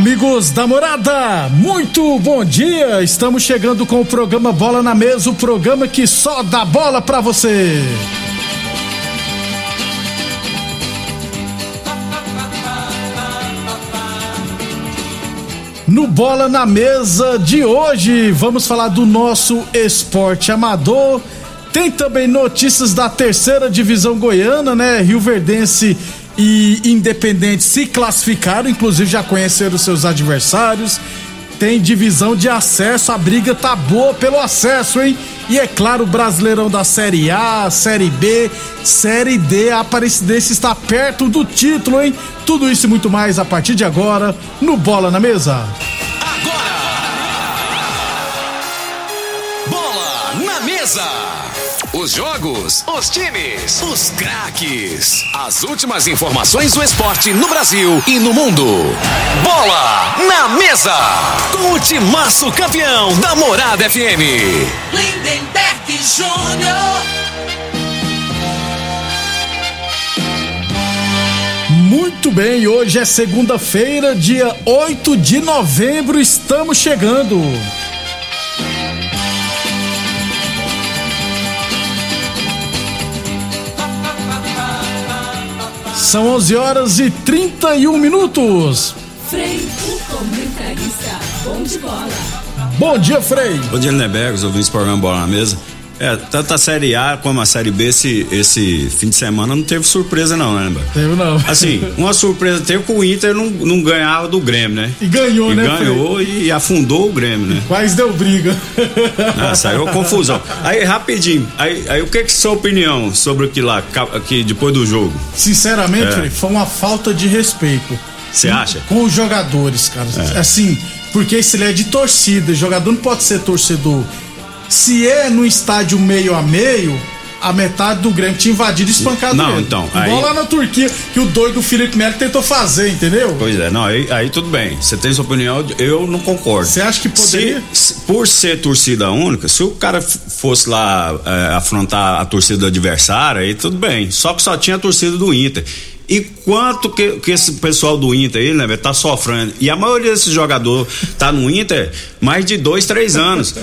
Amigos da morada, muito bom dia! Estamos chegando com o programa Bola na Mesa o programa que só dá bola pra você. No Bola na Mesa de hoje, vamos falar do nosso esporte amador. Tem também notícias da terceira divisão goiana, né? Rio Verdense e Independente se classificaram, inclusive já conheceram seus adversários. Tem divisão de acesso, a briga tá boa pelo acesso, hein? E é claro, o Brasileirão da Série A, Série B, Série D, a Aparecidense está perto do título, hein? Tudo isso e muito mais a partir de agora no Bola na Mesa. Agora! Bola na Mesa! Os jogos, os times, os craques. As últimas informações do esporte no Brasil e no mundo. Bola na mesa. Com o timaço campeão da Morada FM. Lindenberg Júnior. Muito bem, hoje é segunda-feira, dia 8 de novembro, estamos chegando. São 11 horas e 31 minutos. Frei, o comentarista, bom de bola. Bom dia, Frei. Bom dia, Lindenberg, os ouvintes do programa Bola na Mesa. É, tanto a Série A como a Série B esse, esse fim de semana não teve surpresa não, né, Lindenberg? Teve não. Assim, uma surpresa teve que o Inter não, não ganhava do Grêmio, né? E ganhou, E né, ganhou e afundou o Grêmio, né? Quase deu briga. Ah, saiu confusão. Aí, rapidinho, aí, aí o que que é sua opinião sobre o que lá, que depois do jogo? Sinceramente, É. Foi uma falta de respeito. Você acha? Com os jogadores, cara. É. Assim, porque esse ele é de torcida. Jogador não pode ser torcedor. Se é no estádio meio a meio, a metade do Grêmio tinha invadido e espancado Não, ele. então, Igual aí- lá na Turquia, que o doido Felipe Melo tentou fazer, entendeu? Pois é, não, aí, aí tudo bem. Você tem sua opinião, eu não concordo. Você acha que poderia? Se- se- por ser torcida única, se o cara fosse lá é, afrontar a torcida do adversário, aí tudo bem. Só que só tinha a torcida do Inter. E quanto que, que esse pessoal do Inter aí, né, velho, tá sofrendo? E a maioria desses jogadores tá no Inter mais de dois, três anos.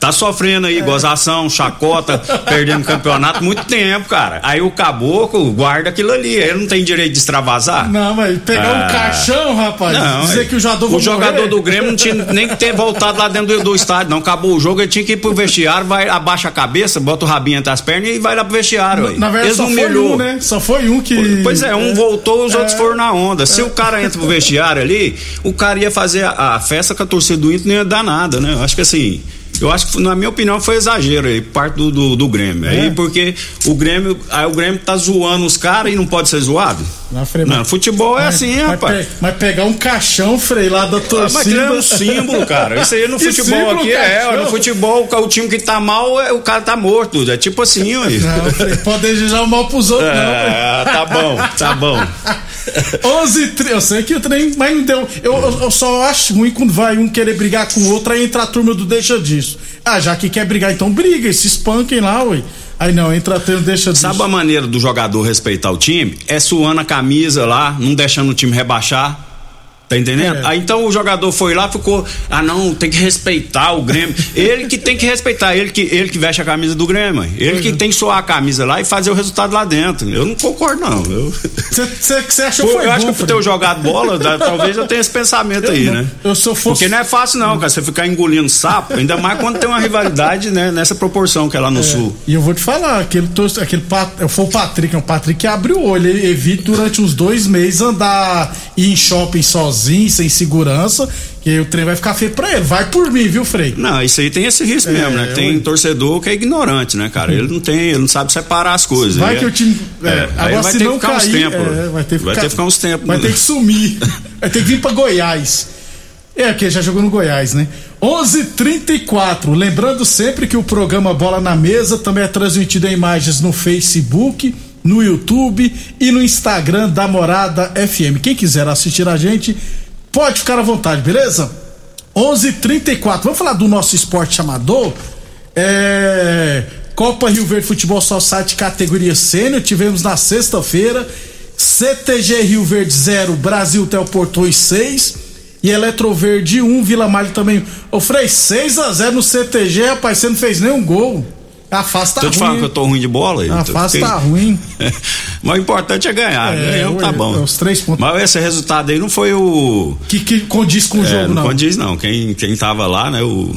Tá sofrendo É. aí, gozação, chacota, perdendo campeonato muito tempo, cara. Aí o caboclo guarda aquilo ali. Ele não tem direito de extravasar. Não, mas pegar um Ah. caixão, rapaz, Não, dizer é. que o jogador o jogador morrer. do Grêmio não tinha nem que ter voltado lá dentro do, do estádio, não. Acabou o jogo, ele tinha que ir pro vestiário, vai, abaixa a cabeça, bota o rabinho entre as pernas e vai lá pro vestiário. aí. Na verdade, Eles só foi um, né? Só foi um que. Pois é, um voltou, os outros foram na onda. Se o cara entra pro vestiário ali, o cara ia fazer a, a festa com a torcida do Inter, não ia dar nada, né? Eu acho que assim. Eu acho que, na minha opinião, foi exagero aí, parte do, do, do Grêmio. É. Aí, porque o Grêmio, aí o Grêmio tá zoando os caras e não pode ser zoado. Na Frei, Não, mas- futebol é mas- assim, mas rapaz. pe- Mas pegar um caixão, Frei, lá da Ah, torcida. mas aquilo é um símbolo, cara. Isso aí no Que futebol símbolo, aqui é. caixão? No futebol, o time que tá mal, é, o cara tá morto. É tipo assim, ó. Não, Frei, pode desejar o mal pros outros, não. Frei. É, tá bom, tá bom. 11 tri- Eu sei que o trem, mas não deu. Eu, eu, eu só acho ruim quando vai um querer brigar com o outro, aí entra a turma do deixa disso. Ah, já que quer brigar, então briga, e se espanquem lá, ué. Aí não, entra turma deixa disso. Sabe a maneira do jogador respeitar o time? É suando a camisa lá, não deixando o time rebaixar. Tá entendendo? É. Aí então o jogador foi lá, ficou, ah não, tem que respeitar o Grêmio. ele que tem que respeitar, ele que, ele que veste a camisa do Grêmio. Ele que tem que suar a camisa lá e fazer o resultado lá dentro. Eu não concordo, não. Você achou Pô, foi eu acho bom, que por ter jogado bola, da- talvez eu tenha esse pensamento aí, não. né? Eu se eu fosse- Porque não é fácil, não, cara. Você ficar engolindo sapo, ainda mais quando tem uma rivalidade, né? Nessa proporção que é lá no sul. E eu vou te falar, aquele, aquele foi o Patrick, não, o Patrick que abriu o olho. Ele evita durante uns dois meses andar ir em shopping sozinho, sem segurança, que aí o trem vai ficar feio pra ele. Vai por mim, viu, Frei? Não, isso aí tem esse risco É, mesmo, né? Tem ué. torcedor que é ignorante, né, cara? Ele não tem, ele não sabe separar as coisas. Vai Ele que é- o time. É, É, aí agora vai se ter não que ficar uns cair, tempos. é, vai ter que Vai ficar, ter que ficar uns tempos, Vai né? ter que sumir. vai ter que vir pra Goiás. É, porque já jogou no Goiás, né? 11:34. Lembrando sempre que o programa Bola na Mesa também é transmitido em imagens no Facebook, no YouTube e no Instagram da Morada FM. Quem quiser assistir a gente, pode ficar à vontade, beleza? 11:34. Vamos falar do nosso esporte amador? É, Copa Rio Verde Futebol Society categoria sênior, tivemos na sexta-feira. CTG Rio Verde 0, Brasil Telportões 6. e Eletroverde 1, Vila Malha também. Ô Frei, 6x0 no CTG, rapaz, você não fez nenhum gol. A fase tá Tô te falando que eu tô ruim de bola. A então fase tá ruim. Mas o importante é ganhar. É, Ganhamos, tá ué, bom. os três pontos. Mas esse resultado aí não foi o. Que, que condiz com o é, jogo, não não. condiz, não. Quem, quem tava lá, né? O,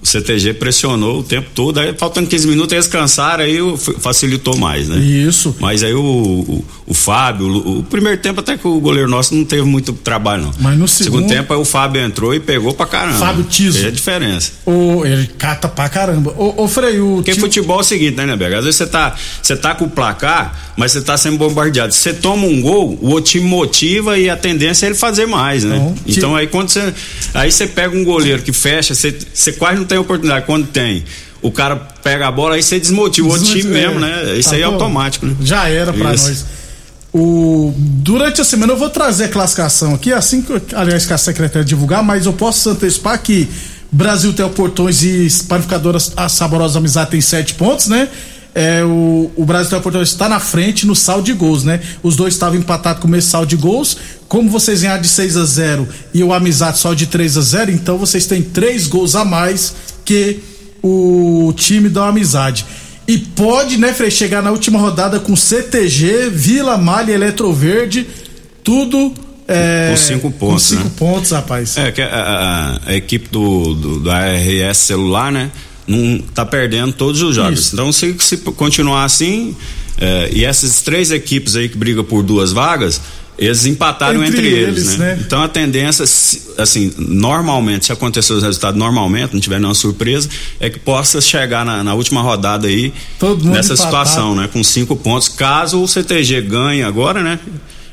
o CTG pressionou o tempo todo. Aí, faltando 15 minutos, eles cansaram, aí o- facilitou mais, né? Isso. Mas aí o, o, o Fábio, o, o primeiro tempo até que o goleiro nosso não teve muito trabalho, não. Mas no segundo- tempo aí o Fábio entrou e pegou pra caramba. Fábio Tiso. É a diferença. Ô, ele cata pra caramba. Ô, ô Frei, o. Porque tio- futebol é o seguinte, né, Neberg? Às vezes você tá, você tá com o placar, mas você tá sendo bombardeado. Você toma um gol, o outro time motiva e a tendência é ele fazer mais, né? Não, então aí quando você. Aí você pega um goleiro que fecha, você, você quase não tem oportunidade. Quando tem, o cara pega a bola, aí você desmotiva o outro time mesmo, é. né? Isso Tá aí é automático, né? Já era pra Isso. nós. O, durante a semana eu vou trazer a classificação aqui, assim que, aliás, que a secretária divulgar, mas eu posso antecipar que Brasil tem Portões e Panificadoras a Saborosa Amizade tem sete pontos, né? É, o, o Brasil Portões está na frente no saldo de gols, né? Os dois estavam empatados com o mesmo saldo de gols. Como vocês ganharam de 6 a 0 e o Amizade só de 3 a 0 então vocês têm três gols a mais que o time da Amizade. E pode, né, Frei, chegar na última rodada com CTG, Vila Malha, Eletroverde, tudo. É, Com cinco pontos, Com cinco né? pontos, rapaz. É, que a, a- a equipe do, do, da RS celular, né? Não tá perdendo todos os jogos. Isso. Então, se, se continuar assim, é, e essas três equipes aí que brigam por duas vagas, eles empataram Entre entre, eles, eles, né? né? Então a tendência, assim, normalmente, se acontecer os resultados normalmente, não tiver nenhuma surpresa, é que possa chegar na, na última rodada aí Todo nessa empatado. situação, né? Com cinco pontos, caso o CTG ganhe agora, né?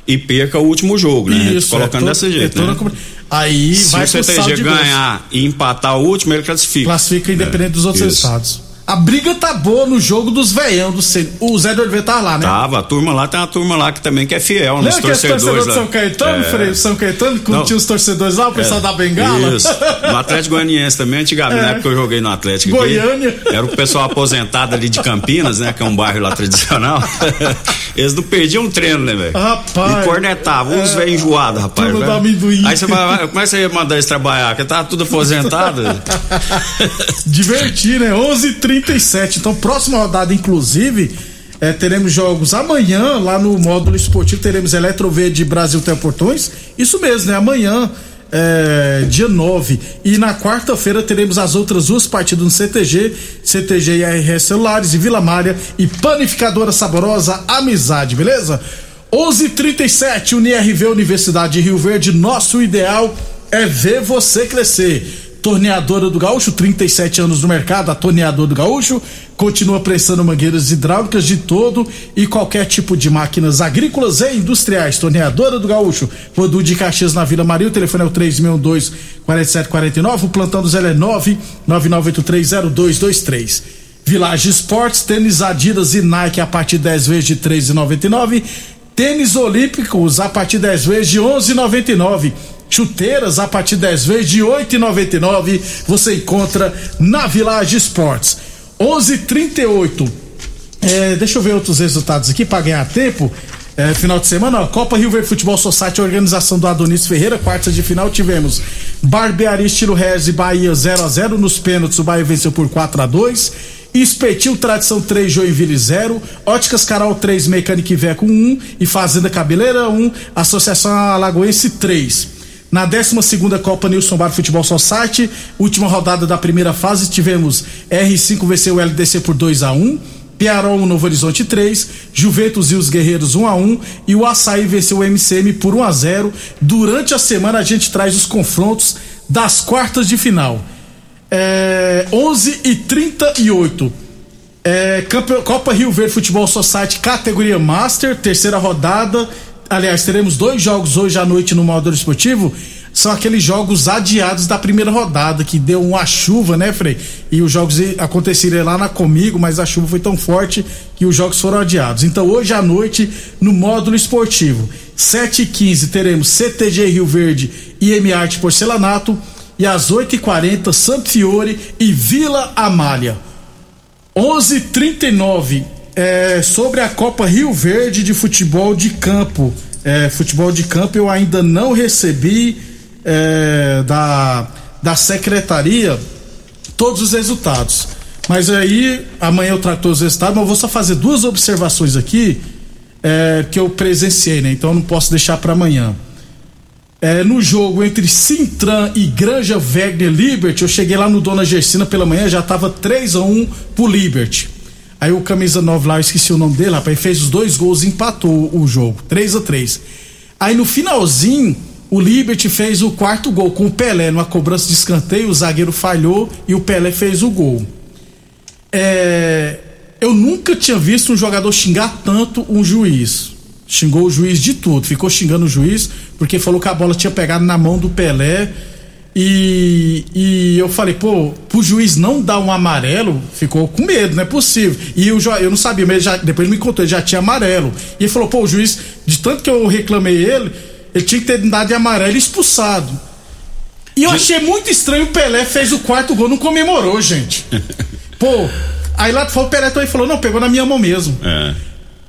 E perca o último jogo, né? Isso, Colocando é é jeito, toda né? Aí Se vai o CTG ganhar e empatar o último, ele classifica. Classifica independente dos outros Isso. resultados. A briga tá boa no jogo dos veião do. O Zé do Oliveira tá lá, né? Tava, a turma lá tem uma turma lá que também que é fiel nos Lembra que esse torcedores. torcedor de. São Caetano, É. Frei? São Caetano, que tinha os torcedores lá, o pessoal da Bengala? Isso. No Atlético Goianiense também, antigamente, É. na época que eu joguei no Atlético. Goiânia. era o pessoal aposentado ali de Campinas, né? Que é um bairro lá tradicional. Eles não perdiam um treino, né, velho? Rapaz. E cornetavam, uns É. velhos enjoados, rapaz. Turma velho. do amendoim. Aí você vai, vai- como é que você ia mandar eles trabalhar? Porque tava tudo aposentado. Divertir, né? 11:37. Então, próxima rodada, inclusive, eh, teremos jogos amanhã lá no módulo esportivo. Teremos Eletroverde Brasil Teleportões. Isso mesmo, né? Amanhã, eh, dia 9. E na quarta-feira teremos as outras duas partidas no CTG: CTG e RS Celulares e Vila Mária e Panificadora Saborosa Amizade, beleza? 11:37 UniRV Universidade de Rio Verde. Nosso ideal é ver você crescer. Torneadora do Gaúcho, 37 anos no mercado, a Torneadora do Gaúcho continua prestando mangueiras hidráulicas de todo e qualquer tipo de máquinas agrícolas e industriais. Torneadora do Gaúcho, Rodu de Caxias na Vila Maria, o telefone é o 3612 4749, o plantão do Zé é 9 99830223. Village Esportes, tênis Adidas e Nike a partir de 10 vezes de R$ 3,99. Tênis Olímpicos a partir de 10 vezes de 11,99. Chuteiras a partir de 10 vezes de 8,99. Você encontra na Village Esportes. 11:38. É, deixa eu ver outros resultados aqui para ganhar tempo. É, final de semana, ó, Copa Rio Verde Futebol Society, organização do Adonis Ferreira, quartas de final tivemos Barbearia Estilo Rez e Bahia 0 a 0 nos pênaltis, o Bahia venceu por 4 a 2 Espetil Tradição 3, Joinville 0, Óticas Carol 3, Mecânica Iveco 1 e Fazenda Cabeleira 1, Associação Alagoense 3. Na 12 Copa Nilson Bar Futebol Society, última rodada da primeira fase, tivemos R5 venceu o LDC por 2 a 1 Piarol 1, Novo Horizonte 3, Juventus e os Guerreiros 1 a 1 e o Açaí venceu o MCM por 1 a 0 Durante a semana a gente traz os confrontos das quartas de final. É, 11 e 38 é, Copa Rio Verde Futebol Society, categoria Master, terceira rodada. Aliás, teremos dois jogos hoje à noite no módulo esportivo. São aqueles jogos adiados da primeira rodada, que deu uma chuva, né, Frei? E os jogos aconteceriam lá na Comigo, mas a chuva foi tão forte que os jogos foram adiados. Então, hoje à noite, no módulo esportivo, 7h15, teremos CTG Rio Verde e M Arte Porcelanato. E às 8h40, Santo Fiore e Vila Amália. 11:39 é, sobre a Copa Rio Verde de futebol de campo. É, futebol de campo eu ainda não recebi é, da, da secretaria todos os resultados. Mas aí, amanhã eu trago todos os resultados, mas eu vou só fazer duas observações aqui é, que eu presenciei, né? Então eu não posso deixar para amanhã. É, no jogo entre Sintran e Granja Wegner Liberty, eu cheguei lá no Dona Gersina pela manhã, já tava 3 a 1 pro Liberty. Aí o camisa 9 lá, eu esqueci o nome dele, rapaz, fez os dois gols e empatou o jogo, 3 a 3 Aí no finalzinho, o Liberty fez o quarto gol com o Pelé numa cobrança de escanteio, o zagueiro falhou e o Pelé fez o gol. É, eu nunca tinha visto um jogador xingar tanto um juiz. Xingou o juiz de tudo, ficou xingando o juiz porque falou que a bola tinha pegado na mão do Pelé. E, e eu falei, pô, pro juiz não dar um amarelo, ficou com medo, não é possível. E eu, eu não sabia, mas ele já, depois ele me contou, ele já tinha amarelo. E ele falou, pô, o juiz, de tanto que eu reclamei ele, ele tinha que ter dado de amarelo expulsado. E eu achei muito estranho o Pelé fez o quarto gol, não comemorou, gente. Pô, aí lá fora o Pelé também falou, não, pegou na minha mão mesmo. É.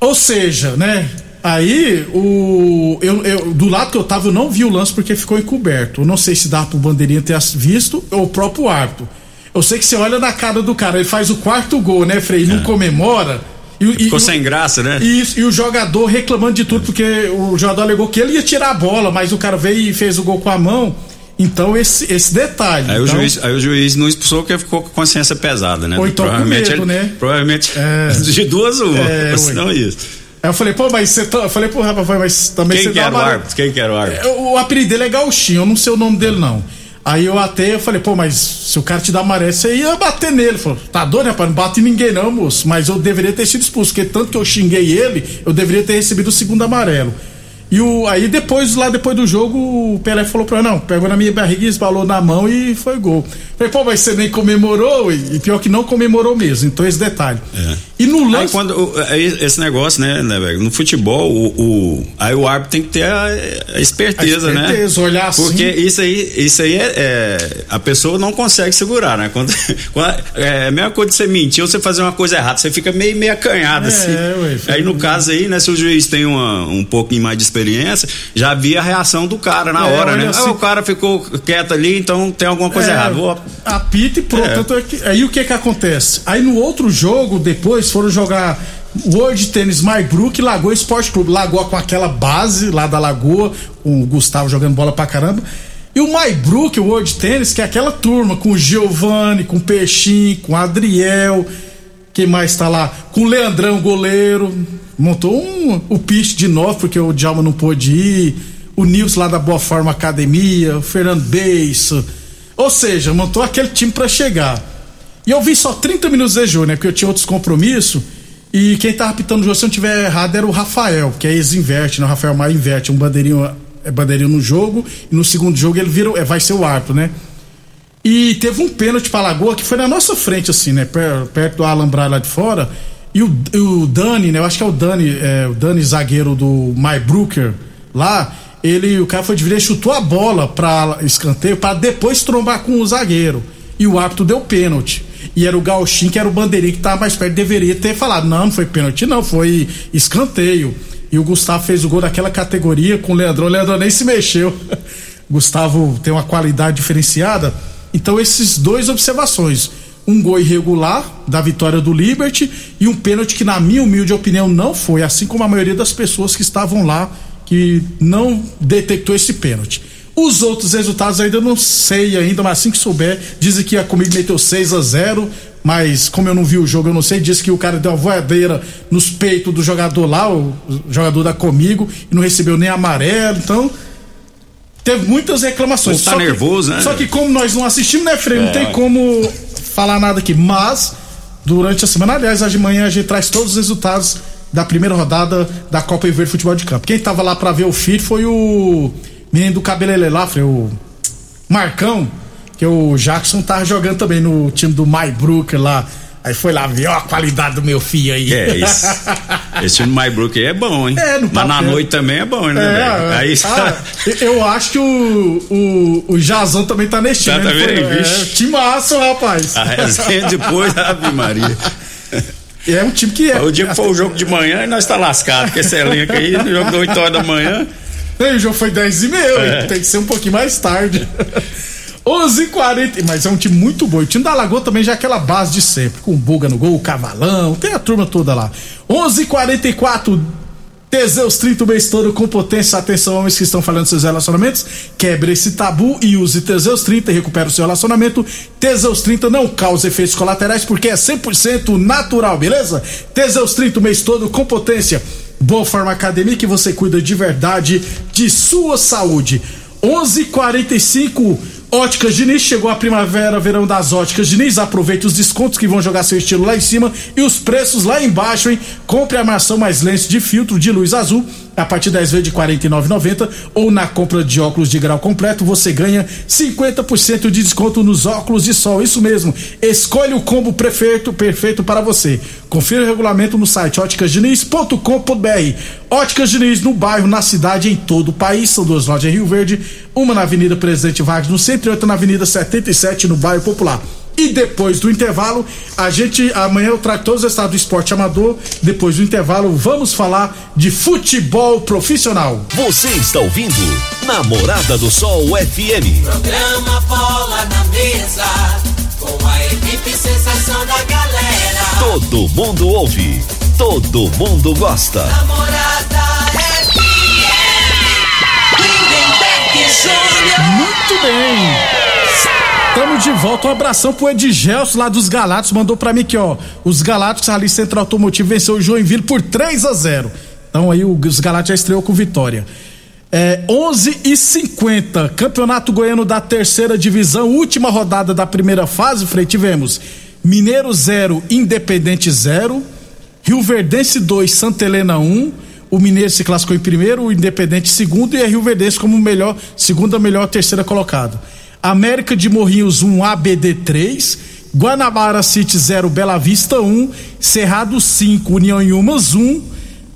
Ou seja, né? Aí, o, eu, eu- do lado que eu tava, eu não vi o lance porque ficou encoberto. Eu não sei se dá pro bandeirinha ter visto ou o próprio árbitro. Eu sei que você olha na cara do cara, ele faz o quarto gol, né, Frei? E não comemora. E, É. Ficou e- sem graça, né? e, e o jogador reclamando de tudo, porque o jogador alegou que ele ia tirar a bola, mas o cara veio e fez o gol com a mão. Então, esse, esse detalhe. Aí, o Então, juiz, aí o juiz não expulsou porque ficou com consciência pesada, né? Ou então com medo, né? Provavelmente É. de duas uma. É, ué. se não isso. Aí eu falei, pô, mas você. tá- Eu falei, pô, rapaz, mas também Quem você que dá era o árbitro? Quem que era o árbitro? É, O, apelido dele é Gauchinho, eu não sei o nome dele, não. Aí eu até eu falei, pô, mas se o cara te dá amarelo, você ia bater nele. Ele Falou, tá doido, rapaz? Não bate ninguém, não, moço. Mas eu deveria ter sido expulso, porque tanto que eu xinguei ele, eu deveria ter recebido o segundo amarelo. E o, aí depois, lá depois do jogo, o Pelé falou pra mim, não, pegou na minha barriga, esbalou na mão e foi gol. Falei, pô, mas você nem comemorou, e, e pior que não comemorou mesmo, então esse detalhe. E no Aí lance. quando aí esse negócio, né, né, velho? No futebol, o, o- aí o árbitro tem que ter a, a esperteza, A esperteza, né? olhar assim. Porque isso aí, isso aí é, é- a pessoa não consegue segurar, né? Quando, quando- é a mesma coisa de você mentir ou você fazer uma coisa errada, você fica meio meio acanhado É, assim. ué, aí no caso aí, né, se o juiz tem uma, um pouquinho mais de experiência, já via a reação do cara na É, hora, né? assim- Ah, o cara ficou quieto ali, então tem alguma coisa É, errada. Vou- Apita e pronto. É. É aí o que que acontece? Aí no outro jogo, depois, foram jogar World Maybrook e Lagoa Esporte Clube. Lagoa com aquela base lá da Lagoa, o Gustavo jogando bola pra caramba. E o Maybrook, o World Tennis, que é aquela turma com o Giovanni, com o Peixinho, com o Adriel. Quem mais tá lá? Com o Leandrão, goleiro. Montou um, o pitch de novo, porque o Djalma não pôde ir. O Nilson lá da Boa Forma Academia, o Fernando Beiço. Ou seja, montou aquele time pra chegar. E eu vi só 30 minutos de jogo, né? Porque eu tinha outros compromissos. E quem tava apitando o jogo, se eu não tiver errado, era o Rafael, que é ex-inverte, né? O Rafael Maia inverte, um bandeirinho, é bandeirinho no jogo. E no segundo jogo ele vira, é, vai ser o árbitro, né? E teve um pênalti pra Lagoa que foi na nossa frente, assim, né? Per- Perto do alambrado lá de fora. E o, o Dani, né? Eu acho que é o Dani, é, o Dani zagueiro do My Brooker lá. Ele, o cara foi dividir, chutou a bola pra escanteio pra depois trombar com o zagueiro. E o árbitro deu pênalti. E era o Gauchinho, que era o bandeirinho que tava mais perto, deveria ter falado: não, não foi pênalti, não, foi escanteio. E o Gustavo fez o gol daquela categoria com o Leandrão. O Leandrão nem se mexeu. Gustavo tem uma qualidade diferenciada. Então, esses dois observações. Um gol irregular da vitória do Liberty e um pênalti que, na minha humilde opinião, não foi, assim como a maioria das pessoas que estavam lá, que não detectou esse pênalti. Os outros resultados ainda não sei ainda, mas assim que souber, dizem que a comigo meteu 6 a 0 mas como eu não vi o jogo, eu não sei, disse que o cara deu uma voadeira nos peitos do jogador lá, o jogador da comigo, e não recebeu nem amarelo, então teve muitas reclamações. Tá Só que- nervoso, né? Só que como nós não assistimos, né, Frei? Não É, tem ué. como falar nada aqui. Mas, durante a semana, aliás, hoje de manhã a gente traz todos os resultados da primeira rodada da Copa Verde Futebol de Campo. Quem tava lá pra ver o filho foi o menino do cabelele lá, Frei, o Marcão, que o Jackson tava jogando também no time do Maybrook lá. Aí foi lá ver ó, a qualidade do meu filho aí. É, isso. Esse time do Maybrook aí é bom, hein? É, no Mas na noite também é bom, né, É? Aí ah, eu acho que o, o, o Jazão também tá nesse time. Tá também, foi- vixe. é, timaço, rapaz. a resenha depois, Ave Maria. É um time que é. O dia que for o jogo de manhã, nós tá lascado, porque esse elenco aí, no jogo de 8 horas da manhã. O jogo foi 10 e meia, é. tem que ser um pouquinho mais tarde. 11:40, mas é um time muito bom. O time da Lagoa também já é aquela base de sempre, com o Buga no gol, o Cavalão, tem a turma toda lá. 11:44 Teseus 30 o mês todo com potência. Atenção, homens que estão falando seus relacionamentos. Quebre esse tabu e use Teseus 30 e recupera o seu relacionamento. Teseus 30 não causa efeitos colaterais porque é 100% natural, beleza? Teseus 30 o mês todo com potência. Boa Forma Academia que você cuida de verdade de sua saúde. 11:45 Óticas Diniz, chegou a primavera, verão das Óticas Diniz. Aproveite os descontos que vão jogar seu estilo lá em cima e os preços lá embaixo, hein? Compre a armação mais lentes de filtro de luz azul a partir 10 vezes de R$ 49,90 ou na compra de óculos de grau completo você ganha 50% de desconto nos óculos de sol. Isso mesmo. Escolha o combo perfeito, perfeito para você. Confira o regulamento no site óticasdiniz.com.br. Óticas Diniz no bairro, na cidade, em todo o país. São duas lojas em Rio Verde, uma na Avenida Presidente Vargas no centro e outra na Avenida 77 no bairro Popular. E depois do intervalo, a gente amanhã eu trago todos os estados do esporte amador. Depois do intervalo, vamos falar de futebol profissional. Você está ouvindo Namorada do Sol FM. Programa Bola na Mesa, com a equipe sensação da galera. Todo mundo ouve, todo mundo gosta. Namorada FM. Muito bem. Estamos de volta. Um abração pro Edgelson lá dos Galácticos. Mandou pra mim aqui, ó. Os Galácticos ali, Centro Automotivo, venceu o Joinville por 3 a 0 Então aí os Galácticos já estreou com vitória. É, 11 e 50 Campeonato Goiano da terceira divisão, última rodada da primeira fase, Frei, tivemos Mineiro 0, Independente 0, Rio Verdense 2, Santa Helena 1, o Mineiro se classificou em primeiro, o Independente segundo e a Rio Verdense como melhor, segunda melhor terceira colocado. América de Morrinhos 1, ABD 3, Guanabara City 0, Bela Vista 1, Cerrado 5, União Yumas 1.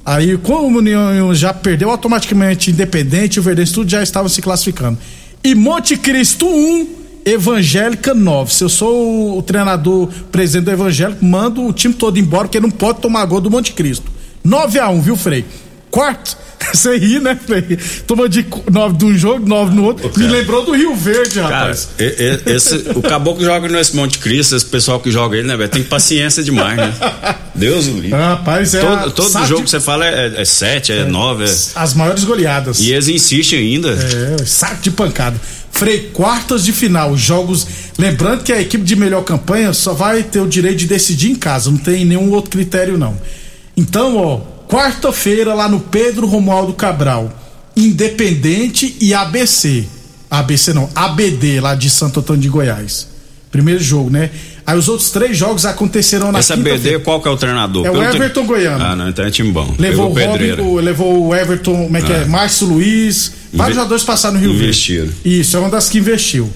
Aí, como o União já perdeu automaticamente Independente, o Verdense tudo já estava se classificando. E Monte Cristo 1, Evangélica 9. Se eu sou o treinador presidente do Evangélico, mando o time todo embora, porque não pode tomar gol do Monte Cristo. 9 a 1 viu, Frei? Quarto, você ri, né, Frei? Toma de nove de um jogo, nove no outro. Me lembrou do Rio Verde, rapaz. Cara, esse, o caboclo joga nesse Monte Cristo, esse pessoal que joga ele, né, velho? Tem paciência demais, né? Deus o livre. Rapaz, é. Todo, todo jogo que você fala é, é sete, é, é nove. É... As maiores goleadas. E eles insistem ainda. É, saco de pancada. Frei, quartas de final, jogos. Lembrando que a equipe de melhor campanha só vai ter o direito de decidir em casa, não tem nenhum outro critério, não. Então, ó, Quarta-feira, lá no Pedro Romualdo Cabral, Independente e ABC. ABC não, ABD, lá de Santo Antônio de Goiás. Primeiro jogo, né? Aí os outros três jogos aconteceram na Essa ABD, qual que é o treinador? É o Everton. Goiano. Ah, não, então é time bom. Levou o, Robin, levou o Everton, como é que é? ah. é? Márcio Luiz. Vários Inve... jogadores passaram no Rio Investiram. Verde. Isso, é uma das que investiu.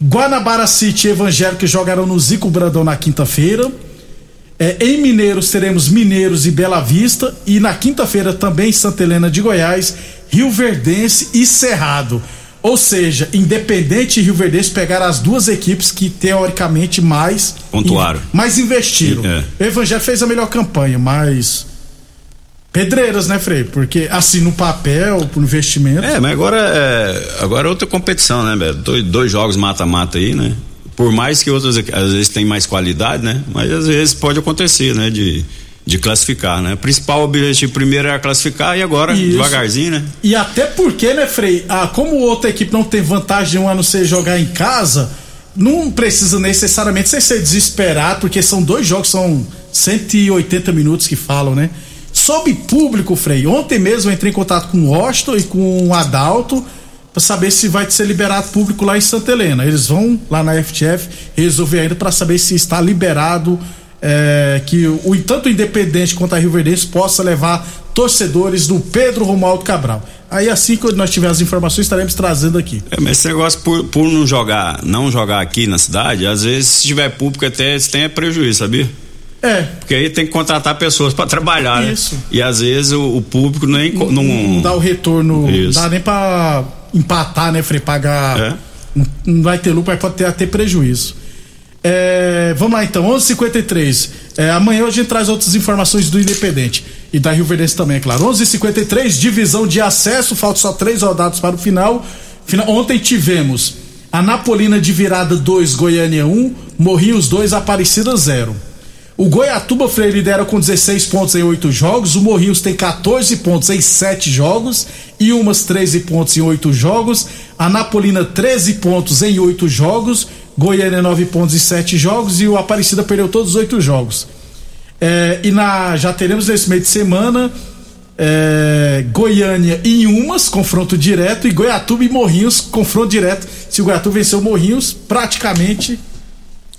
Guanabara City e Evangélico jogaram no Zico Brandão na quinta-feira. É, em Mineiros teremos Mineiros e Bela Vista e na quinta-feira também Santa Helena de Goiás, Rio Verdense e Cerrado. Ou seja, Independente e Rio Verdense pegaram as duas equipes que teoricamente mais pontuaram, mais investiram. É. O Evangelho fez a melhor campanha, mas pedreiras, né, Frei? Porque assim no papel, pro investimento. É, mas agora é, agora é outra competição, né, velho? Dois, dois jogos mata-mata aí, né? Por mais que outras às vezes tem mais qualidade, né? Mas às vezes pode acontecer, né? De, de classificar, né? O principal objetivo primeiro era classificar e agora Isso. devagarzinho, né? E até porque, né, Frei? Ah, como outra equipe não tem vantagem um a não ser jogar em casa, não precisa necessariamente ser, ser desesperado, porque são dois jogos, são 180 minutos que falam, né? Sob público, Frei. Ontem mesmo eu entrei em contato com o Washington e com o Adalto para saber se vai ser liberado público lá em Santa Helena. Eles vão lá na FTF resolver ainda para saber se está liberado é, que o tanto Independente quanto a Rio Verdense possa levar torcedores do Pedro Romualdo Cabral. Aí assim que nós tivermos as informações estaremos trazendo aqui. É, mas esse negócio por, por não jogar, não jogar aqui na cidade, às vezes se tiver público até tem prejuízo, sabia? É. Porque aí tem que contratar pessoas para trabalhar, né? Isso. E às vezes o, o público nem não, não, dá o retorno, Isso. não dá nem para empatar, né, Frei? Pagar. É. Não, vai ter lucro, mas pode ter até prejuízo. É, vamos lá então, 11:53. É, amanhã a gente traz outras informações do Independente. e da Rio Verdense também, é claro. 11:53 divisão de acesso, faltam só três rodadas para o final. final. Ontem tivemos a Napolina de virada 2, Goiânia 1, Morrinhos 2, Aparecida 0. O Goiatuba Freire lidera com 16 pontos em 8 jogos, o Morrinhos tem 14 pontos em 7 jogos e umas 13 pontos em 8 jogos, a Napolina 13 pontos em 8 jogos, Goiânia 9 pontos em 7 jogos e o Aparecida perdeu todos os 8 jogos. É, e na, já teremos nesse meio de semana é, Goiânia em umas, confronto direto, e Goiatuba e Morrinhos, confronto direto. Se o Goiatuba vencer o Morrinhos, praticamente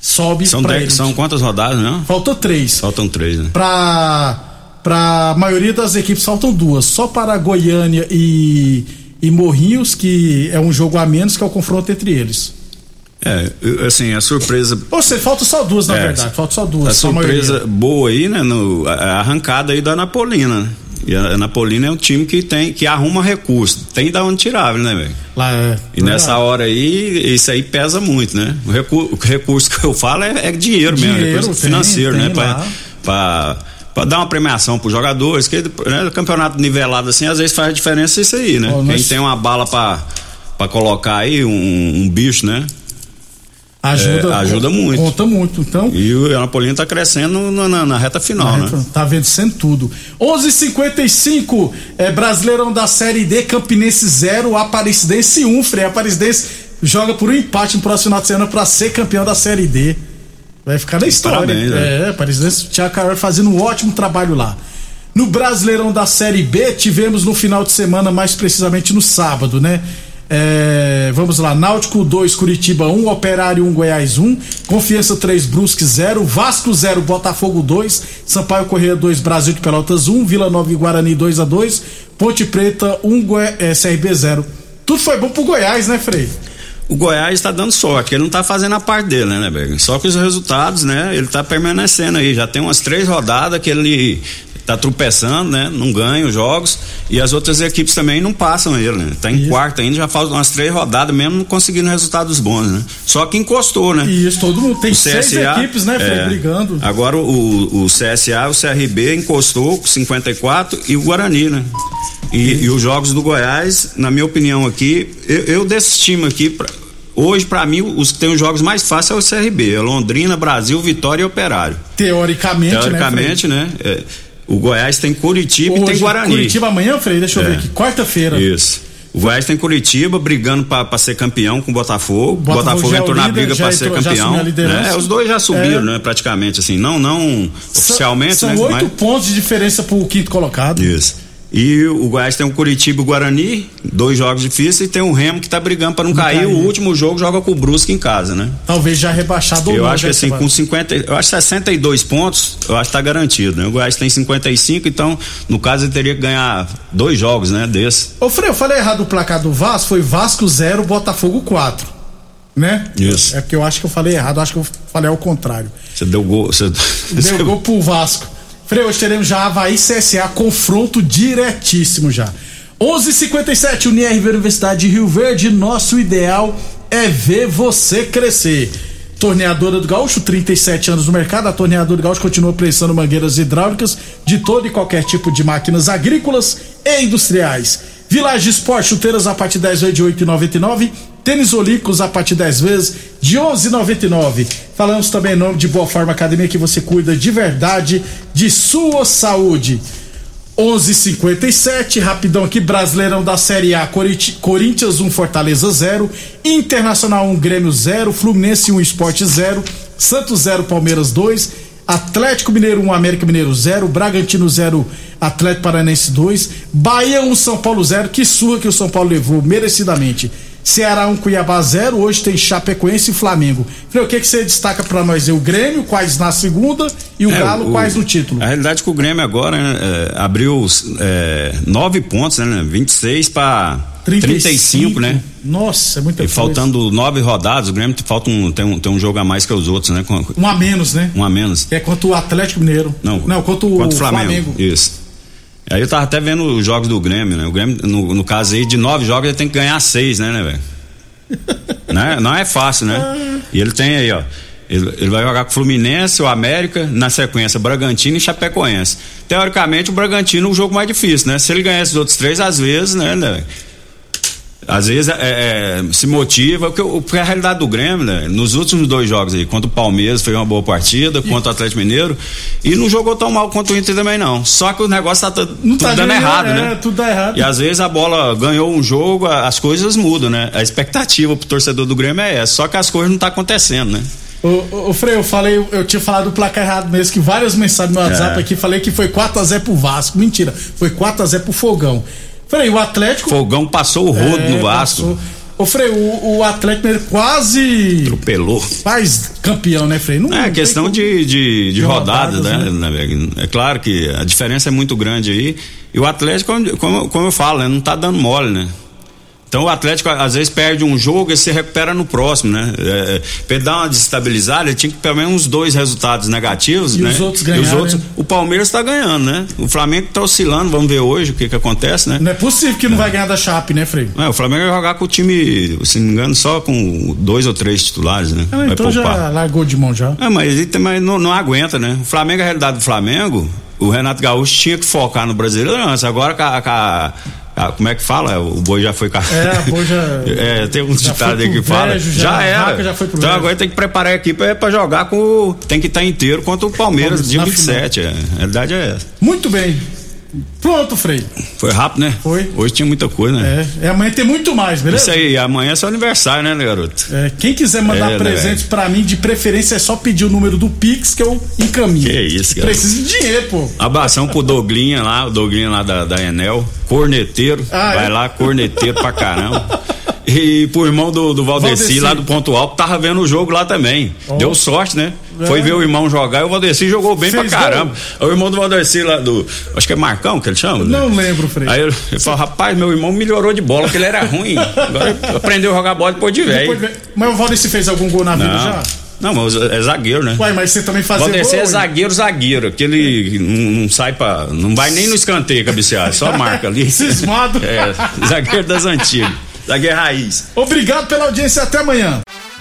sobe São, pra dez- são quantas rodadas, né? Faltou três. Faltam três, né? Pra, pra maioria das equipes faltam duas. Só para Goiânia e, e Morrinhos, que é um jogo a menos, que é o confronto entre eles. É, assim, a surpresa. Ou seja, faltam só duas, na É, verdade. Faltam só duas. A surpresa maioria. boa aí, né? No, a a arrancada aí da Napolina, né? E a Napolina é um time que tem, que arruma recurso. Tem da onde tirar, né, velho? Lá, é, E nessa hora aí, isso aí pesa muito, né? O, recu- o recurso que eu falo é, é dinheiro, mesmo, Dinheiro, recurso tem, financeiro, tem né? Pra, pra, pra dar uma premiação pros jogadores, que né, o campeonato nivelado assim, às vezes faz diferença isso aí, né? Quem nós- tem uma bala pra, pra colocar aí, um, um bicho, né? Ajuda, É, ajuda muito. Conta muito. Então, E o Napolina tá crescendo na, na- na reta final, né? Tá vencendo tudo. 11:55 é Brasileirão da Série D, Campinense 0, Aparecidense 1. Frei Aparecidense joga por um empate no próximo final de semana pra ser campeão da Série D. Vai ficar na história. Parabéns, né? É, Aparecidense, Thiago Carvalho fazendo um ótimo trabalho lá. No Brasileirão da Série B, tivemos no final de semana, mais precisamente no sábado, né? É, vamos lá, Náutico 2, Curitiba 1, Operário 1, Goiás 1, Confiança 3, Brusque 0, Vasco 0, Botafogo 2, Sampaio Correia 2, Brasil de Pelotas 1, Vila Nova e Guarani 2 a 2, Ponte Preta 1, Goi- é, CRB 0. Tudo foi bom pro Goiás, né, Frei? O Goiás está dando sorte, ele não está fazendo a parte dele, né, né, Berg? Só que os resultados, né, ele está permanecendo aí. Já tem umas três rodadas que ele está tropeçando, né? Não ganha os jogos. E as outras equipes também não passam ele, né? Tá em Isso. quarto ainda, já faltam umas três rodadas mesmo não conseguindo resultados bons, né? Só que encostou, né? E isso, todo mundo tem O seis CSA, equipes, né, é. brigando. Agora o, o CSA, o CRB encostou com 54 e o Guarani, né? E, e os jogos do Goiás, na minha opinião aqui, eu, eu desse time aqui, pra- hoje pra mim os que tem os jogos mais fáceis é o CRB, é Londrina, Brasil, Vitória e Operário. Teoricamente, Teoricamente, né? é, o Goiás tem Curitiba né, e tem Guarani. Curitiba amanhã, Frei, deixa eu É. ver aqui. Quarta-feira. Isso. O Goiás tem Curitiba brigando pra ser campeão com o Botafogo. O Botafogo Botafogo é o entrou na briga pra ser campeão. né? Os dois já subiram, É. né? Praticamente, assim. Não, não oficialmente, São né? oito pontos de diferença pro quinto colocado. Isso. E o Goiás tem o Curitiba e o Guarani, dois jogos difíceis, e tem o Remo que tá brigando pra não, Não cair. O último jogo joga com o Brusque em casa, né? Talvez já rebaixado ou Eu não. acho que assim, com 50, eu acho 62 pontos, eu acho que tá garantido, né? O Goiás tem 55, então, no caso, ele teria que ganhar dois jogos, né, desse. Ô, Frei, eu falei errado o placar do Vasco, foi Vasco 0, Botafogo 4. Né? Isso. É porque eu acho que eu falei errado, eu acho que eu falei ao contrário. Você deu gol, você... Deu gol pro Vasco. Frei, hoje teremos já Havaí CSA, confronto diretíssimo já. 11:57 Unirv Universidade de Rio Verde, nosso ideal é ver você crescer. Torneadora do Gaúcho, 37 anos no mercado. A Torneadora do Gaúcho continua prestando mangueiras hidráulicas de todo e qualquer tipo de máquinas agrícolas e industriais. Village Sport, chuteiras a partir de 10 vezes de 8,99. Tênis Olímpicos a partir de 10 vezes de 11,99. Falamos também em nome de Boa Forma Academia que você cuida de verdade de sua saúde. 11:57 rapidão aqui, Brasileirão da Série A, Corinthians 1, Fortaleza 0, Internacional 1, Grêmio 0, Fluminense 1, Esporte 0, Santos 0, Palmeiras 2, Atlético Mineiro 1, América Mineiro 0, Bragantino 0, Atlético Paranense 2, Bahia 1, São Paulo 0, que surra que o São Paulo levou merecidamente. Ceará 1, Cuiabá 0, hoje tem Chapecoense e Flamengo. Frei, o que, que você destaca pra nós? aí? O Grêmio, quais na segunda, e o É, Galo, o- quais no título? A realidade é que o Grêmio agora né, é, abriu é, nove pontos, né? 26 para 35, né? Nossa, é muita E coisa. faltando nove rodadas, o Grêmio falta um, tem, um, tem um jogo a mais que os outros, né? Com, Um a menos, né? um a menos. É contra o Atlético Mineiro. Não, Não contra o contra Flamengo. Isso. Aí eu tava até vendo os jogos do Grêmio, né? O Grêmio, no, no caso aí, de nove jogos, ele tem que ganhar seis, né, né, velho? não, é, não é fácil, né? E ele tem aí, ó. Ele, ele, vai jogar com o Fluminense, o América, na sequência Bragantino e Chapecoense. Teoricamente, o Bragantino é o jogo mais difícil, né? Se ele ganhar esses outros três, às vezes, né, né às vezes é, é, se motiva, porque, porque, a realidade do Grêmio, né, nos últimos dois jogos aí, contra o Palmeiras fez uma boa partida, contra o Atlético Mineiro, e não jogou tão mal contra o Inter também não. Só que o negócio tá tudo tá dando errado, né? é, né? Tudo dá errado. E às vezes a bola ganhou um jogo, as coisas mudam, né? A expectativa pro torcedor do Grêmio é essa, só que as coisas não tá acontecendo, né? Ô, ô, Frei, eu falei, eu tinha falado do placar errado mesmo, que várias mensagens no WhatsApp é. aqui, falei que foi 4x0 pro Vasco. Mentira, foi 4x0 pro Fogão. Falei, o Atlético. Fogão passou o rodo é, no Vasco. Passou. Ô, Frei, o, o Atlético quase. Atropelou. Faz campeão, né, Frei? Não, é questão de, de, de, rodadas, rodadas né? né? É claro que a diferença é muito grande aí. E o Atlético, como, como eu falo, né, não tá dando mole, né? Então o Atlético às vezes perde um jogo e se recupera no próximo, né? É, pra ele dar uma desestabilizada, ele tinha que pelo menos uns dois resultados negativos, e né? Os outros ganharam, e os outros, né? o Palmeiras está ganhando, né? O Flamengo está oscilando, vamos ver hoje o que que acontece, né? Não é possível que não vai ganhar da Chape, né, Frei? É, o Flamengo vai jogar com o time, se não me engano, só com dois ou três titulares, né? Ah, então já largou de mão já. É, mas ele também não, não aguenta, né? O Flamengo, a realidade do Flamengo, o Renato Gaúcho tinha que focar no brasileiro antes, agora com a ah, como é que fala? O boi já foi. É, o boi já. é, tem uns ditados aí que fala. Já, já era. Já então agora tem que preparar a equipe é pra jogar com. Tem que estar inteiro contra o Palmeiras, dia 27. É, a realidade é essa. Muito bem. Pronto, Frei. Foi rápido, né? Foi. Hoje tinha muita coisa, né? É, é amanhã tem muito mais, beleza? Isso aí, amanhã é seu aniversário, né, garoto? É, quem quiser mandar é, presentes né, pra mim, de preferência é só pedir o número do Pix que eu encaminho. Que isso, cara. Preciso de dinheiro, pô. Abração pro Doglinha lá, o Doglinha lá da, da Enel, corneteiro. Ah, vai é? lá, corneteiro pra caramba. E pro irmão do, do Valdeci, Valdeci, lá do Ponto Alto, tava vendo o jogo lá também. Oh. Deu sorte, né? É. Foi ver o irmão jogar e o Valdeci jogou bem Fez pra caramba. Gol. O irmão do Valdeci lá do. Acho que é Marcão que ele chama? Né? Não lembro, Frei. Aí ele, ele falou: rapaz, meu irmão melhorou de bola, porque ele era ruim. Agora aprendeu a jogar bola depois de velho. Mas o Valdeci fez algum gol na vida Não. já? Não, mas é zagueiro, né? Ué, mas você também fazia Valdeci gol, é zagueiro, zagueiro. Aquele não, não, sai pra. Não vai nem no escanteio cabecear, só marca ali. Cismado. É, zagueiro das antigas da Guerra Raiz. Obrigado pela audiência, até amanhã.